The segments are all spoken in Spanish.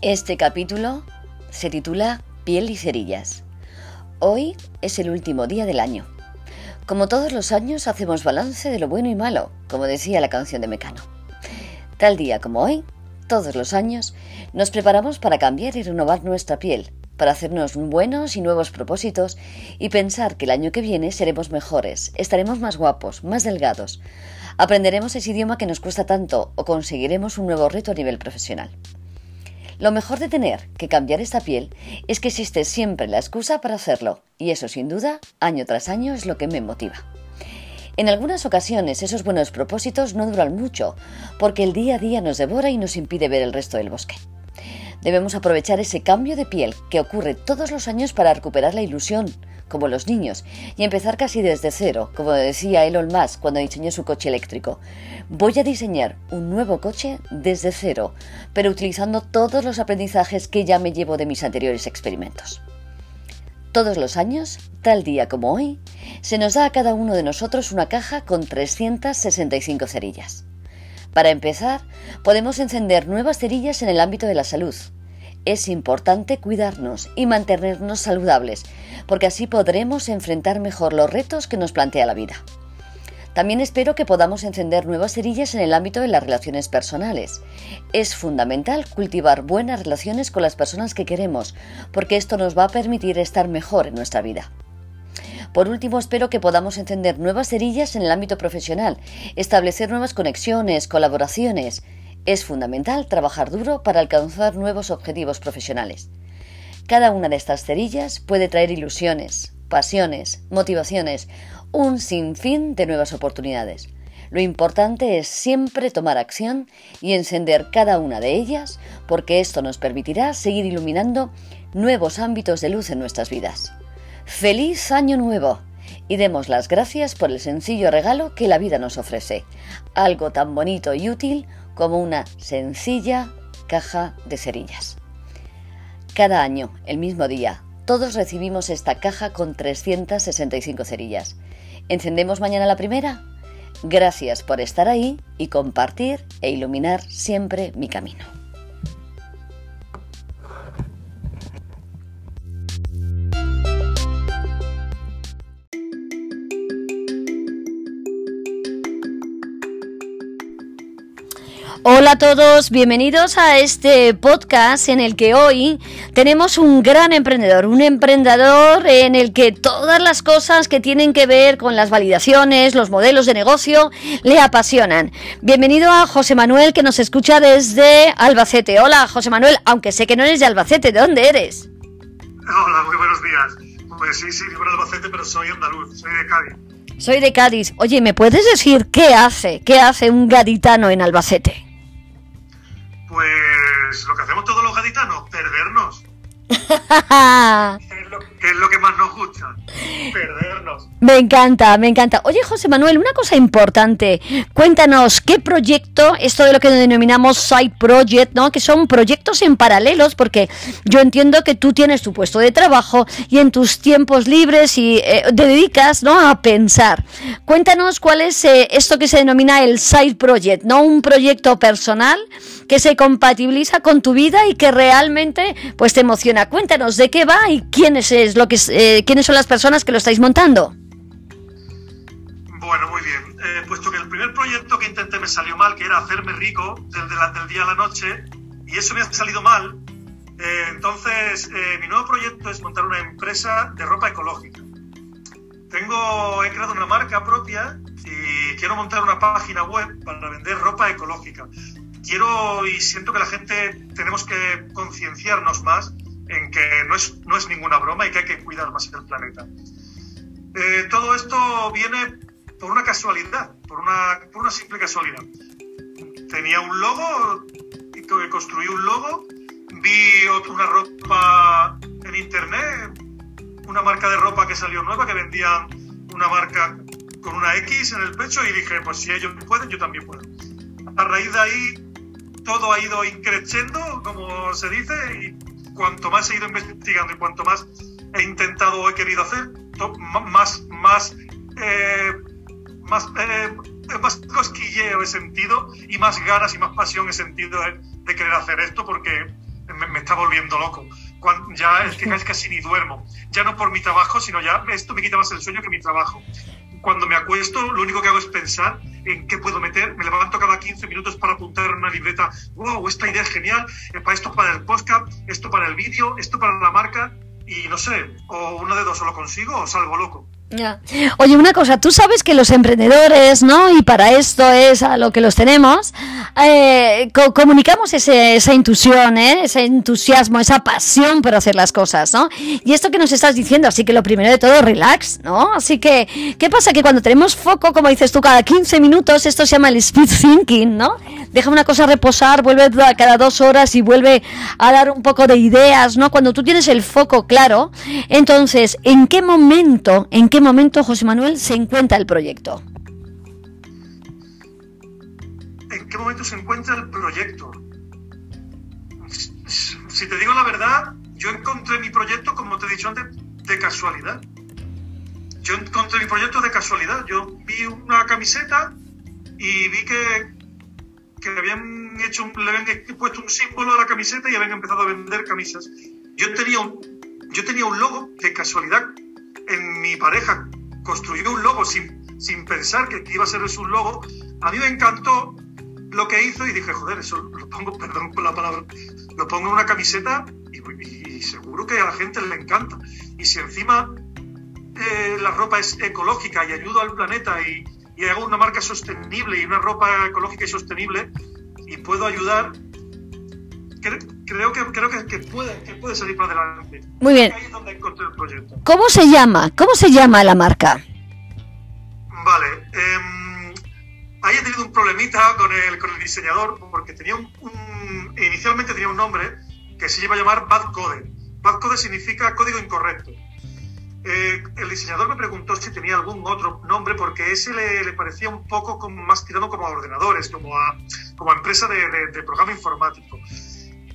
Este capítulo se titula Piel y cerillas. Hoy es el último día del año. Como todos los años hacemos balance de lo bueno y malo, como decía la canción de Mecano. Tal día como hoy, todos los años, nos preparamos para cambiar y renovar nuestra piel, para hacernos buenos y nuevos propósitos y pensar que el año que viene seremos mejores, estaremos más guapos, más delgados, aprenderemos ese idioma que nos cuesta tanto o conseguiremos un nuevo reto a nivel profesional. Lo mejor de tener que cambiar esta piel es que existe siempre la excusa para hacerlo, y eso sin duda, año tras año, es lo que me motiva. En algunas ocasiones esos buenos propósitos no duran mucho, porque el día a día nos devora y nos impide ver el resto del bosque. Debemos aprovechar ese cambio de piel que ocurre todos los años para recuperar la ilusión, como los niños, y empezar casi desde cero, como decía Elon Musk cuando diseñó su coche eléctrico. Voy a diseñar un nuevo coche desde cero, pero utilizando todos los aprendizajes que ya me llevo de mis anteriores experimentos. Todos los años, tal día como hoy, se nos da a cada uno de nosotros una caja con 365 cerillas. Para empezar, podemos encender nuevas cerillas en el ámbito de la salud. Es importante cuidarnos y mantenernos saludables, porque así podremos enfrentar mejor los retos que nos plantea la vida. También espero que podamos encender nuevas cerillas en el ámbito de las relaciones personales. Es fundamental cultivar buenas relaciones con las personas que queremos, porque esto nos va a permitir estar mejor en nuestra vida. Por último, espero que podamos encender nuevas cerillas en el ámbito profesional, establecer nuevas conexiones, colaboraciones. Es fundamental trabajar duro para alcanzar nuevos objetivos profesionales. Cada una de estas cerillas puede traer ilusiones, pasiones, motivaciones, un sinfín de nuevas oportunidades. Lo importante es siempre tomar acción y encender cada una de ellas porque esto nos permitirá seguir iluminando nuevos ámbitos de luz en nuestras vidas. Feliz año nuevo y demos las gracias por el sencillo regalo que la vida nos ofrece, algo tan bonito y útil como una sencilla caja de cerillas. Cada año, el mismo día, todos recibimos esta caja con 365 cerillas. ¿Encendemos mañana la primera? Gracias por estar ahí y compartir e iluminar siempre mi camino. Hola a todos, bienvenidos a este podcast en el que hoy tenemos un gran emprendedor, un emprendedor en el que todas las cosas que tienen que ver con las validaciones, los modelos de negocio, le apasionan. Bienvenido a José Manuel que nos escucha desde Albacete. Hola José Manuel, aunque sé que no eres de Albacete, ¿de dónde eres? Hola, muy buenos días. Pues sí, sí, vivo en Albacete, pero soy andaluz, soy de Cádiz. Soy de Cádiz. Oye, ¿me puedes decir qué hace? ¿Qué hace un gaditano en Albacete? Pues lo que hacemos todos los gaditanos, perdernos. ¿Qué es lo que más nos gusta? Perdernos. Me encanta, me encanta. Oye, José Manuel, una cosa importante. Cuéntanos, ¿qué proyecto, esto de lo que denominamos side project, ¿no? Que son proyectos en paralelos, porque yo entiendo que tú tienes tu puesto de trabajo y en tus tiempos libres y eh, te dedicas, ¿no? A pensar. Cuéntanos cuál es eh, esto que se denomina el side project, ¿no? Un proyecto personal que se compatibiliza con tu vida y que realmente, pues, te emociona. Cuéntanos de qué va y quiénes es eh, quiénes son las personas que lo estáis montando. Bueno, muy bien. Eh, puesto que el primer proyecto que intenté me salió mal, que era hacerme rico del, del día a la noche, y eso me ha salido mal, eh, entonces mi nuevo proyecto es montar una empresa de ropa ecológica. Tengo, he creado una marca propia y quiero montar una página web para vender ropa ecológica. Quiero y siento que la gente tenemos que concienciarnos más en que no es, no es ninguna broma y que hay que cuidar más el planeta. Eh, todo esto viene por una casualidad, por una, por una simple casualidad. Tenía un logo, construí un logo, vi una ropa en internet, una marca de ropa que salió nueva, que vendían una marca con una X en el pecho y dije, pues si ellos pueden, yo también puedo. A raíz de ahí, todo ha ido increciendo, como se dice, y cuanto más he ido investigando y cuanto más he intentado o he querido hacer, más, más, eh, más, eh, más cosquilleo he sentido y más ganas y más pasión he sentido de, querer hacer esto porque me, está volviendo loco. ya es que casi ni duermo. Ya no por mi trabajo, sino ya esto me quita más el sueño que mi trabajo. Cuando me acuesto, lo único que hago es pensar en qué puedo meter. Me levanto cada 15 minutos para apuntar en una libreta. ¡Wow! Esta idea es genial. Para esto para el podcast, esto para el vídeo, esto para la marca. Y no sé, o uno de dos, o lo consigo o salgo loco. Ya. Oye, una cosa, tú sabes que los emprendedores, ¿no? Y para esto es a lo que los tenemos, eh, comunicamos esa intuición, ¿eh? ese entusiasmo, esa pasión por hacer las cosas, ¿no? Y esto que nos estás diciendo, así que lo primero de todo, relax, ¿no? Así que, ¿qué pasa? Que cuando tenemos foco, como dices tú, cada 15 minutos, esto se llama el speed thinking, ¿no? Deja una cosa reposar, vuelve cada dos horas y vuelve a dar un poco de ideas, ¿no? Cuando tú tienes el foco claro, entonces, ¿en qué momento, en qué momento, José Manuel, se encuentra el proyecto? ¿En qué momento se encuentra el proyecto? Si te digo la verdad, yo encontré mi proyecto, como te he dicho antes, de casualidad. Yo encontré mi proyecto de casualidad. Yo vi una camiseta y vi que, que habían hecho le habían puesto un símbolo a la camiseta y habían empezado a vender camisas. Yo tenía un, yo tenía un logo de casualidad en mi pareja construyó un logo sin, sin pensar que iba a ser un logo. A mí me encantó lo que hizo y dije, joder, eso lo pongo, perdón por la palabra, lo pongo en una camiseta y, seguro que a la gente le encanta. Y si encima eh, la ropa es ecológica y ayuda al planeta y, y hago una marca sostenible y una ropa ecológica y sostenible y puedo ayudar creo que, creo que, puede, que puede salir para adelante. Muy bien. Ahí es donde encontré el proyecto. ¿Cómo se llama? ¿Cómo se llama la marca? Vale. Eh, ahí he tenido un problemita con el, con el diseñador porque tenía un, inicialmente tenía un nombre que se iba a llamar Bad Code. Bad Code significa código incorrecto. Eh, el diseñador me preguntó si tenía algún otro nombre porque ese le, parecía un poco más tirado como a ordenadores, como a, como empresa de, programa informático.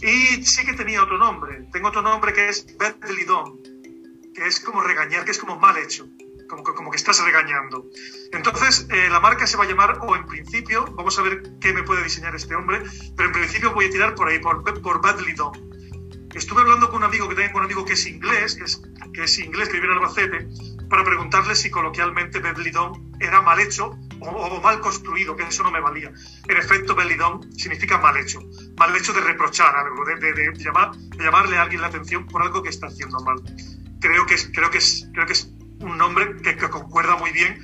Y sí que tenía otro nombre. Tengo otro nombre que es Done, que es como regañar, que es como mal hecho, como, que estás regañando. Entonces, eh, la marca se va a llamar, o en principio, vamos a ver qué me puede diseñar este hombre, pero en principio voy a tirar por ahí, por, por Done. Estuve hablando con un amigo que tengo un amigo que es inglés, que es, que es inglés, que vive en Albacete, para preguntarle si coloquialmente Badly Done era mal hecho o, mal construido, que eso no me valía. En efecto, Belidón significa mal hecho, mal hecho de reprochar algo, de, llamar, de llamarle a alguien la atención por algo que está haciendo mal. Creo que es, creo que es, creo que es un nombre que, que concuerda muy bien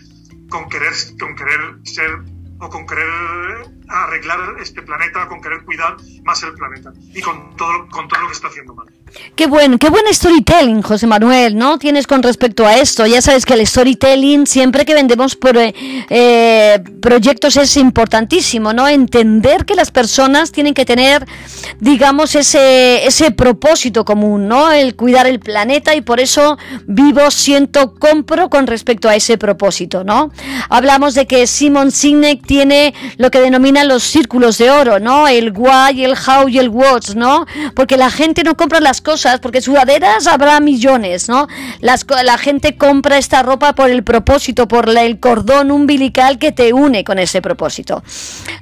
con querer, con querer ser o con querer arreglar este planeta, con querer cuidar más el planeta y con todo, con todo lo que está haciendo mal. Qué buen, qué buen storytelling, José Manuel, ¿no? Tienes con respecto a esto. Ya sabes que el storytelling, siempre que vendemos por, eh, eh, proyectos es importantísimo, ¿no? Entender que las personas tienen que tener, digamos, ese, ese propósito común, ¿no? El cuidar el planeta y por eso vivo, siento, compro con respecto a ese propósito, ¿no? Hablamos de que Simon Sinek tiene lo que los círculos de oro, ¿no? El why, el how y el what, ¿no? Porque la gente no compra las cosas, porque sudaderas habrá millones, ¿no? Las, la gente compra esta ropa por el propósito, por el cordón umbilical que te une con ese propósito.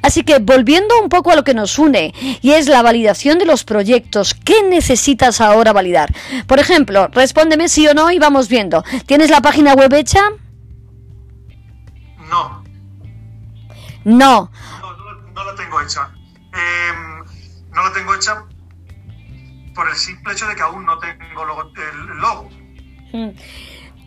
Así que volviendo un poco a lo que nos une, y es la validación de los proyectos, ¿qué necesitas ahora validar? Por ejemplo, respóndeme sí o no y vamos viendo. ¿Tienes la página web hecha? No. No. No, la tengo hecha. Em, no la tengo hecha por el simple hecho de que aún no tengo el logo. Mm.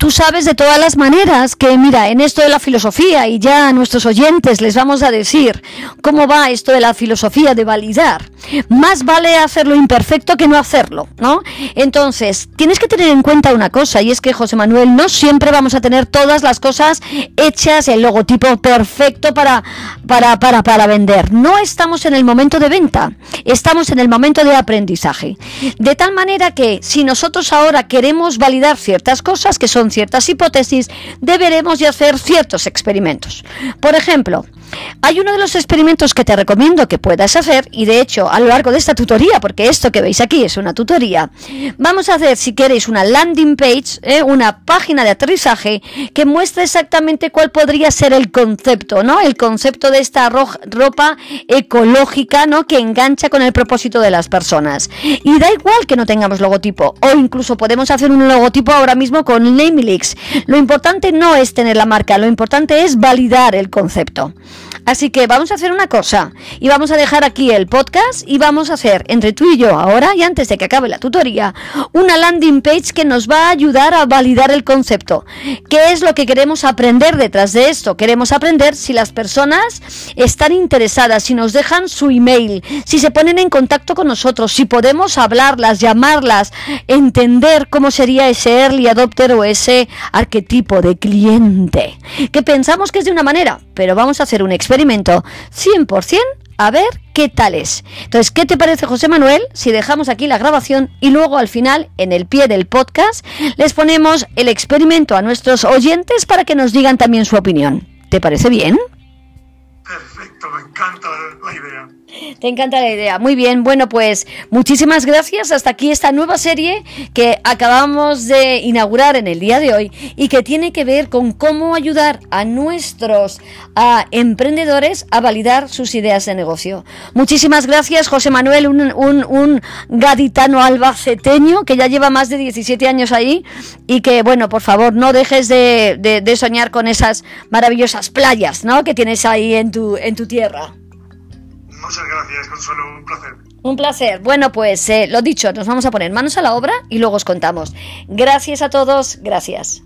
Tú sabes de todas las maneras que, mira, en esto de la filosofía, y ya a nuestros oyentes les vamos a decir cómo va esto de la filosofía de validar, más vale hacerlo imperfecto que no hacerlo, ¿no? Entonces, tienes que tener en cuenta una cosa, y es que, José Manuel, no siempre vamos a tener todas las cosas hechas, el logotipo perfecto para, para, para, para vender. No estamos en el momento de venta, estamos en el momento de aprendizaje. De tal manera que, si nosotros ahora queremos validar ciertas cosas, que son ciertas hipótesis, deberemos de hacer ciertos experimentos. Por ejemplo, hay uno de los experimentos que te recomiendo que puedas hacer y de hecho a lo largo de esta tutoría, porque esto que veis aquí es una tutoría, vamos a hacer si queréis una landing page, ¿eh? una página de aterrizaje que muestre exactamente cuál podría ser el concepto, ¿no? El concepto de esta ropa ecológica, ¿no? Que engancha con el propósito de las personas. Y da igual que no tengamos logotipo o incluso podemos hacer un logotipo ahora mismo con Namelix. Lo importante no es tener la marca, lo importante es validar el concepto. Así que vamos a hacer una cosa y vamos a dejar aquí el podcast y vamos a hacer entre tú y yo ahora y antes de que acabe la tutoría una landing page que nos va a ayudar a validar el concepto. ¿Qué es lo que queremos aprender detrás de esto? Queremos aprender si las personas están interesadas, si nos dejan su email, si se ponen en contacto con nosotros, si podemos hablarlas, llamarlas, entender cómo sería ese early adopter o ese arquetipo de cliente. Que pensamos que es de una manera, pero vamos a hacer un experimento experimento 100% a ver qué tal es. Entonces, ¿qué te parece, José Manuel, si dejamos aquí la grabación y luego al final, en el pie del podcast, les ponemos el experimento a nuestros oyentes para que nos digan también su opinión? ¿Te parece bien? Perfecto, me encanta la idea. Te encanta la idea. Muy bien, bueno, pues muchísimas gracias. Hasta aquí esta nueva serie que acabamos de inaugurar en el día de hoy y que tiene que ver con cómo ayudar a nuestros a emprendedores a validar sus ideas de negocio. Muchísimas gracias, José Manuel, un, gaditano albaceteño que ya lleva más de 17 años ahí y que, bueno, por favor, no dejes de, de soñar con esas maravillosas playas ¿no? que tienes ahí en tu, en tu tierra. Muchas gracias, Consuelo, un placer. Un placer. Bueno, pues eh, lo dicho, nos vamos a poner manos a la obra y luego os contamos. Gracias a todos, gracias.